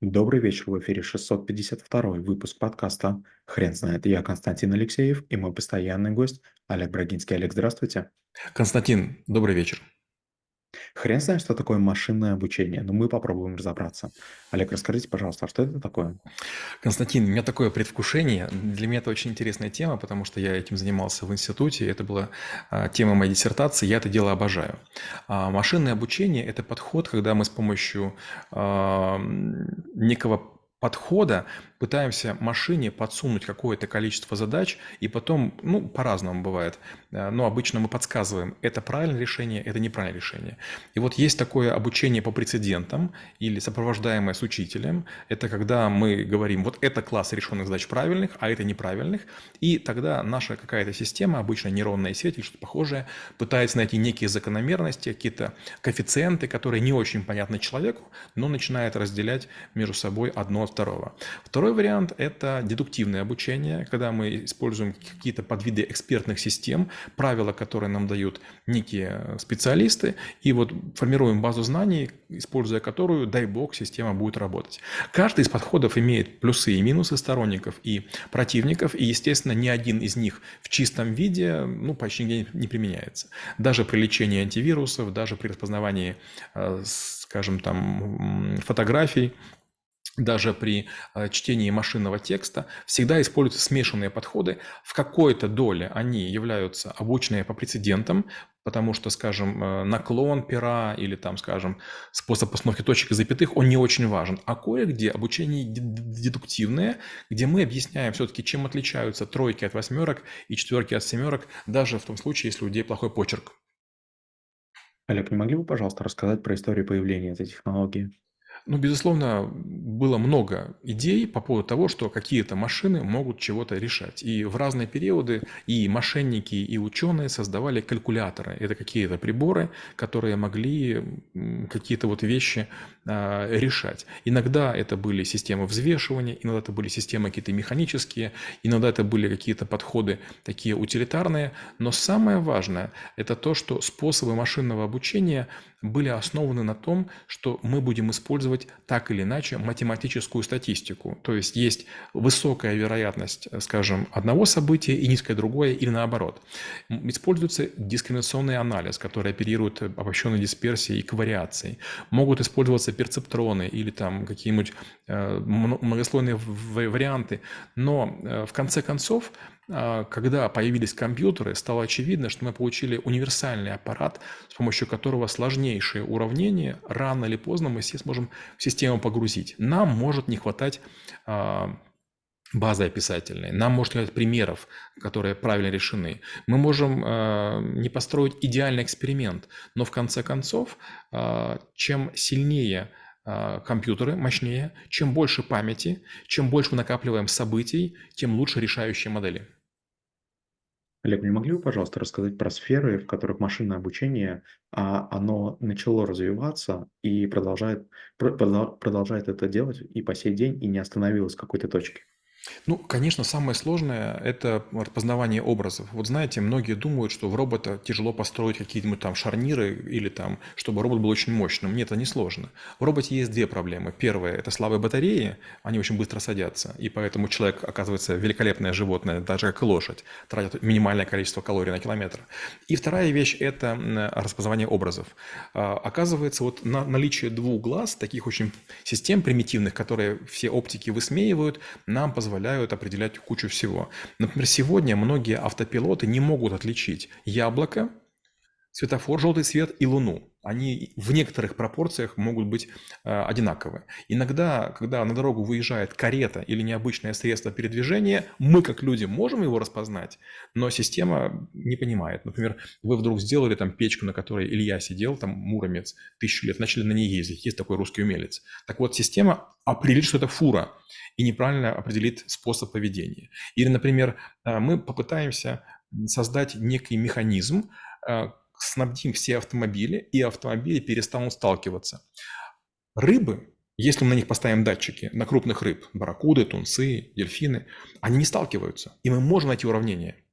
Добрый вечер, в эфире 652 выпуск подкаста «Хрен знает». Я Константин Алексеев и мой постоянный гость Олег Брагинский. Олег, здравствуйте. Константин, добрый вечер. Хрен знает, что такое машинное обучение, но мы попробуем разобраться. Олег, расскажите, пожалуйста, а что это такое? Константин, у меня такое предвкушение. Для меня это очень интересная тема, потому что я этим занимался в институте. Это была а, тема моей диссертации. Я это дело обожаю. А, машинное обучение– это подход, когда мы с помощью некого подхода пытаемся машине подсунуть какое-то количество задач, и потом, ну, по-разному бывает, э, но обычно мы подсказываем, это правильное решение, это неправильное решение. И вот есть такое обучение по прецедентам или сопровождаемое с учителем, это когда мы говорим, вот это класс решенных задач правильных, а это неправильных, и тогда наша какая-то система, обычно нейронная сеть или что-то похожее, пытается найти некие закономерности, какие-то коэффициенты, которые не очень понятны человеку, но начинает разделять между собой одно от второго. Второй Второй вариант – это дедуктивное обучение, когда мы используем какие-то подвиды экспертных систем, правила, которые нам дают некие специалисты, и вот формируем базу знаний, используя которую, дай бог, система будет работать. Каждый из подходов имеет плюсы и минусы сторонников и противников, и, естественно, ни один из них в чистом виде ну, почти нигде не применяется. Даже при лечении антивирусов, даже при распознавании, э, скажем там, фотографий, даже при э, чтении машинного текста всегда используются смешанные подходы. В какой-то доле они являются обученные по прецедентам, потому что, скажем, э, наклон пера или там, скажем, способ постановки точек и запятых, он не очень важен. А кое-где обучение дедуктивное, где мы объясняем все-таки, чем отличаются тройки от восьмерок и четверки от семерок, даже в том случае, если у людей плохой почерк. Олег, не могли бы, пожалуйста, рассказать про историю появления этой технологии? Ну, безусловно, было много идей по поводу того, что какие-то машины могут чего-то решать. И в разные периоды и мошенники, и ученые создавали калькуляторы. Это какие-то приборы, которые могли какие-то вот вещи а, решать. Иногда это были системы взвешивания, иногда это были системы какие-то механические, иногда это были какие-то подходы такие утилитарные. Но самое важное – это то, что способы машинного обучения были основаны на том, что мы будем использовать так или иначе математическую статистику. То есть есть высокая вероятность, скажем, одного события и низкое другое, или наоборот. Используется дискриминационный анализ, который оперирует обобщенной дисперсией и к вариацией. Могут использоваться перцептроны или там какие-нибудь э, многослойные варианты. Но э, в конце концов когда появились компьютеры, стало очевидно, что мы получили универсальный аппарат, с помощью которого сложнейшие уравнения рано или поздно мы все сможем в систему погрузить. Нам может не хватать а, базы описательной, нам может не хватать примеров, которые правильно решены. Мы можем а, не построить идеальный эксперимент, но в конце концов, чем сильнее компьютеры мощнее, чем больше памяти, чем больше мы накапливаем событий, тем лучше решающие модели. Олег, не могли бы, пожалуйста, рассказать про сферы, в которых машинное обучение, а, оно начало развиваться и продолжает, продолжает это делать и по сей день, и не остановилось в какой-то точке? Ну, конечно, самое сложное– это распознавание образов. Вот знаете, многие думают, что в робота тяжело построить какие-нибудь там шарниры или там, чтобы робот был очень мощным. Нет, это не сложно. В роботе есть две проблемы. Первая– это слабые батареи, они очень быстро садятся, и поэтому человек оказывается великолепное животное, даже как и лошадь, тратит минимальное количество калорий на километр. И вторая вещь – это распознавание образов. А, оказывается, вот на наличие двух глаз, таких очень систем примитивных, которые все оптики высмеивают, нам позволяет позволяют определять кучу всего. Например, сегодня многие автопилоты не могут отличить яблоко, светофор, желтый свет и луну. Они в некоторых пропорциях могут быть э, одинаковы. Иногда, когда на дорогу выезжает карета или необычное средство передвижения, мы, как люди, можем его распознать, но система не понимает. Например, вы вдруг сделали там печку, на которой Илья сидел, там муромец, тысячу лет, начали на ней ездить. Есть такой русский умелец. Так вот, система определит, что это фура, и неправильно определит способ поведения. Или, например, э, мы попытаемся создать некий механизм, э, снабдим все автомобили, и автомобили перестанут сталкиваться. Рыбы, если мы на них поставим датчики, на крупных рыб, барракуды, тунцы, дельфины, они не сталкиваются. И мы можем найти уравнение.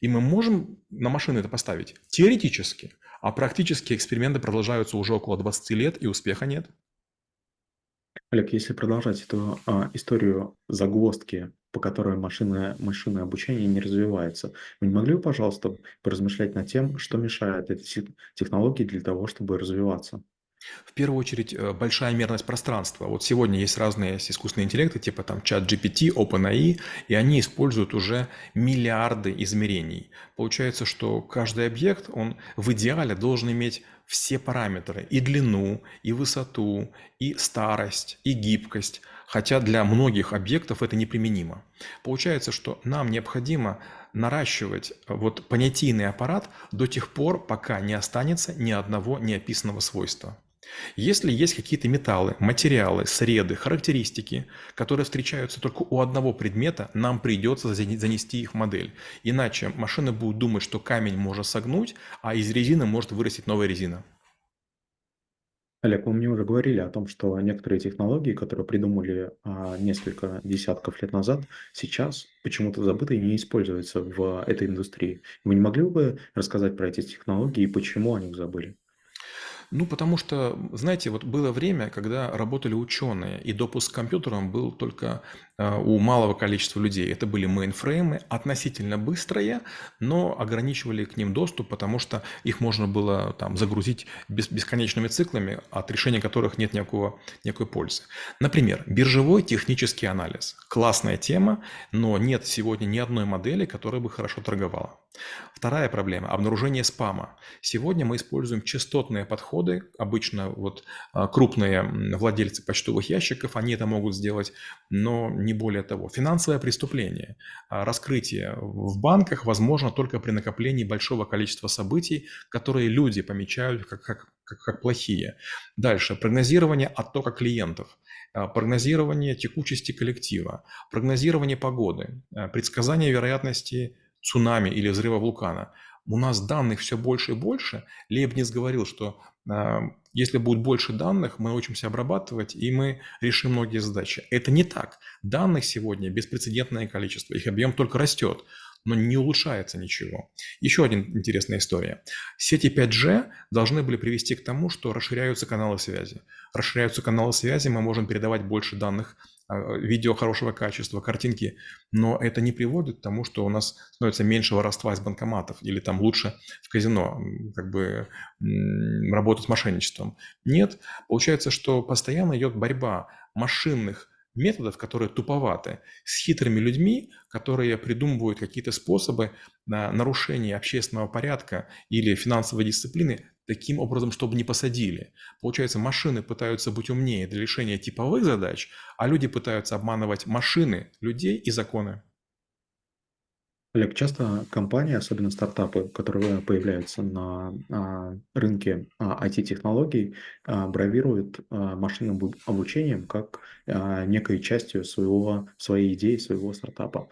И мы можем на машины это поставить теоретически, а практически эксперименты продолжаются уже около 20 лет, и успеха нет. Олег, если продолжать эту а, историю загвоздки, по которой машинное, машинное обучение не развивается, вы не могли бы, пожалуйста, поразмышлять над тем, что мешает этой те- технологии для того, чтобы развиваться? В первую очередь, э, большая мерность пространства. Вот сегодня есть разные искусственные интеллекты, типа там чат GPT, OpenAI, и они используют уже миллиарды измерений. Получается, что каждый объект, он в идеале должен иметь все параметры, и длину, и высоту, и старость, и гибкость, хотя для многих объектов это неприменимо. Получается, что нам необходимо наращивать вот понятийный аппарат до тех пор, пока не останется ни одного неописанного свойства. Если есть какие-то металлы, материалы, среды, характеристики, которые встречаются только у одного предмета, нам придется занести их в модель. Иначе машина будет думать, что камень можно согнуть, а из резины может вырастить новая резина. Олег, вы мне уже говорили о том, что некоторые технологии, которые придумали а, несколько десятков лет назад, сейчас почему-то забыты и не используются в этой индустрии. Вы не могли бы рассказать про эти технологии и почему они забыли? Ну, потому что, знаете, вот было время, когда работали ученые, и допуск к компьютерам был только у малого количества людей. Это были мейнфреймы, относительно быстрые, но ограничивали к ним доступ, потому что их можно было там загрузить бес бесконечными циклами, от решения которых нет никакого, никакой пользы. Например, биржевой технический анализ. Классная тема, но нет сегодня ни одной модели, которая бы хорошо торговала. Вторая проблема– обнаружение спама. Сегодня мы используем частотные подходы. Обычно вот а, крупные владельцы почтовых ящиков, они это могут сделать, но не более того. Финансовое преступление. А, раскрытие в банках возможно только при накоплении большого количества событий, которые люди помечают как, как, как, как плохие. Дальше. Прогнозирование оттока клиентов а, прогнозирование текучести коллектива, прогнозирование погоды, предсказание вероятности цунами или взрыва вулкана. У нас данных все больше и больше. Лейбниц говорил, что если будет больше данных, мы научимся обрабатывать, и мы решим многие задачи. Это не так. Данных сегодня беспрецедентное количество, их объем только растет но не улучшается ничего. Еще один интересная история. Сети 5G должны были привести к тому, что расширяются каналы связи. Расширяются каналы связи, мы можем передавать больше данных а, видео хорошего качества, картинки, но это не приводит к тому, что у нас становится меньше воровства из банкоматов или там лучше в казино как бы работать с мошенничеством. Нет, получается, что постоянно идет борьба машинных методов, которые туповаты, с хитрыми людьми, которые придумывают какие-то способы нарушения общественного порядка или финансовой дисциплины таким образом, чтобы не посадили. Получается, машины пытаются быть умнее для решения типовых задач, а люди пытаются обманывать машины, людей и законы. Олег, часто компании, особенно стартапы, которые появляются на а, рынке IT-технологий, а, бравируют а, машинным обу- обучением как некой частью своего, своей идеи, своего стартапа.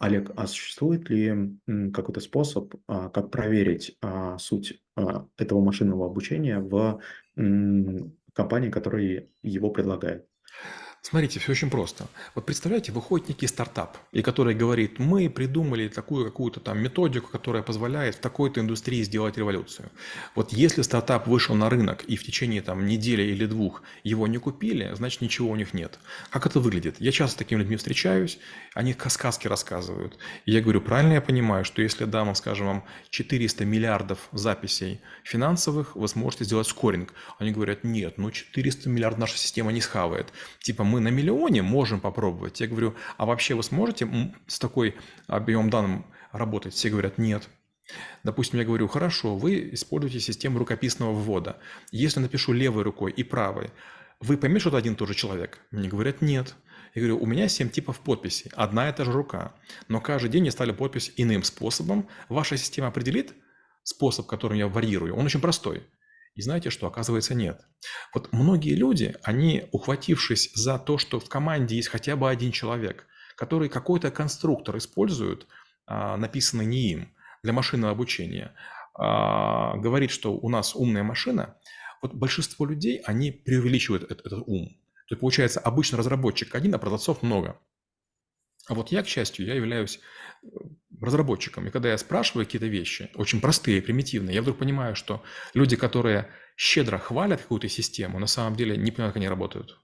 Олег, а существует ли какой-то способ, как проверить суть этого машинного обучения в компании, которая его предлагает? Смотрите, все очень просто. Вот представляете, выходит некий стартап, и который говорит, мы придумали такую какую-то там методику, которая позволяет в такой-то индустрии сделать революцию. Вот если стартап вышел на рынок и в течение там недели или двух его не купили, значит ничего у них нет. Как это выглядит? Я часто с такими людьми встречаюсь, они сказки рассказывают. И я говорю, правильно я понимаю, что если дам, скажем, вам 400 миллиардов записей финансовых, вы сможете сделать скоринг. Они говорят, нет, ну 400 миллиардов наша система не схавает. Типа мы на миллионе можем попробовать. Я говорю, а вообще вы сможете с такой объемом данных работать? Все говорят, нет. Допустим, я говорю, хорошо, вы используете систему рукописного ввода. Если напишу левой рукой и правой, вы поймете, что это один и тот же человек? Мне говорят, нет. Я говорю, у меня 7 типов подписей, одна и та же рука. Но каждый день я ставлю подпись иным способом. Ваша система определит способ, которым я варьирую. Он очень простой. И знаете что? Оказывается, нет. Вот многие люди, они, ухватившись за то, что в команде есть хотя бы один человек, который какой-то конструктор использует, а, написанный не им, для машинного обучения, а, говорит, что у нас умная машина, вот большинство людей, они преувеличивают этот, ум. То есть, получается, обычно разработчик один, а продавцов много. А вот я, к счастью, я являюсь разработчиком. И когда я спрашиваю какие-то вещи, очень простые, примитивные, я вдруг понимаю, что люди, которые щедро хвалят какую-то систему, на самом деле не понимают, как они работают.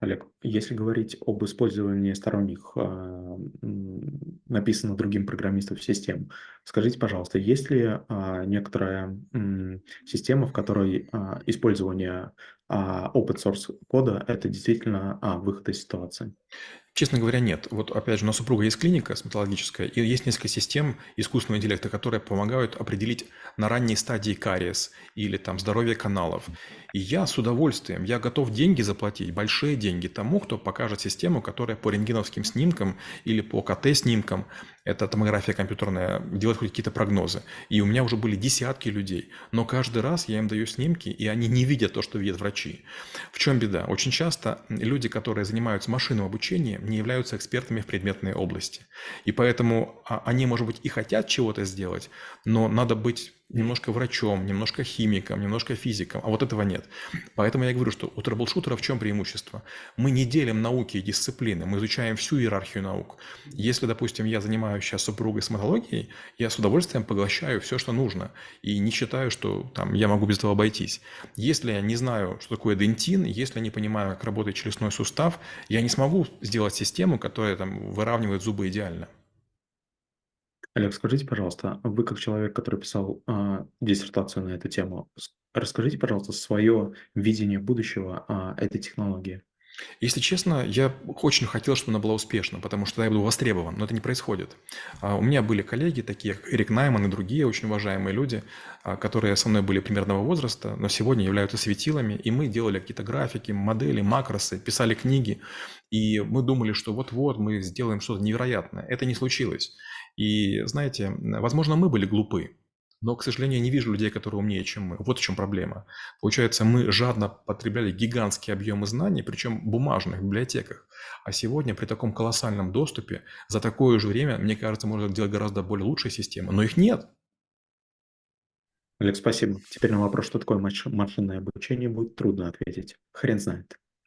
Олег, если говорить об использовании сторонних, м, написанных другим программистом систем, скажите, пожалуйста, есть ли, а, некоторая, система, в которой, а, использование, а, open source кода- это действительно, выход из ситуации? Честно говоря, нет. Вот опять же, у нас супруга есть клиника стоматологическая, и есть несколько систем искусственного интеллекта, которые помогают определить на ранней стадии кариес или там здоровье каналов. И я с удовольствием, я готов деньги заплатить, большие деньги тому, кто покажет систему, которая по рентгеновским снимкам или по КТ-снимкам, это томография компьютерная, делает хоть какие-то прогнозы. И у меня уже были десятки людей, но каждый раз я им даю снимки, и они не видят то, что видят врачи. В чем беда? Очень часто люди, которые занимаются машинным обучением, не являются экспертами в предметной области. И поэтому а, они, может быть, и хотят чего-то сделать, но надо быть немножко врачом, немножко химиком, немножко физиком, а вот этого нет. Поэтому я говорю, что у troubleshooter а в чем преимущество? Мы не делим науки и дисциплины, мы изучаем всю иерархию наук. Если, допустим, я занимаюсь сейчас супругой стоматологией, я с удовольствием поглощаю все, что нужно, и не считаю, что там, я могу без этого обойтись. Если я не знаю, что такое дентин, если я не понимаю, как работает челюстной сустав, я не смогу сделать систему, которая там, выравнивает зубы идеально. Олег, скажите, пожалуйста, вы как человек, который писал, а, диссертацию на эту тему, расскажите, пожалуйста, свое видение будущего, а, этой технологии. Если честно, я очень хотел, чтобы она была успешна, потому что я буду востребован, но это не происходит. А, У меня были коллеги, такие как Эрик Найман и другие очень уважаемые люди, а, которые со мной были примерного возраста, но сегодня являются светилами, и мы делали какие-то графики, модели, макросы, писали книги, и мы думали, что вот-вот мы сделаем что-то невероятное. Это не случилось. И знаете, возможно, мы были глупы, но, к сожалению, я не вижу людей, которые умнее, чем мы. Вот в чем проблема. Получается, мы жадно потребляли гигантские объемы знаний, причем в бумажных библиотеках. А сегодня при таком колоссальном доступе за такое же время, мне кажется, можно делать гораздо более лучшие системы. Но их нет. Олег, спасибо. Теперь на вопрос, что такое маш машинное обучение, будет трудно ответить. Хрен знает.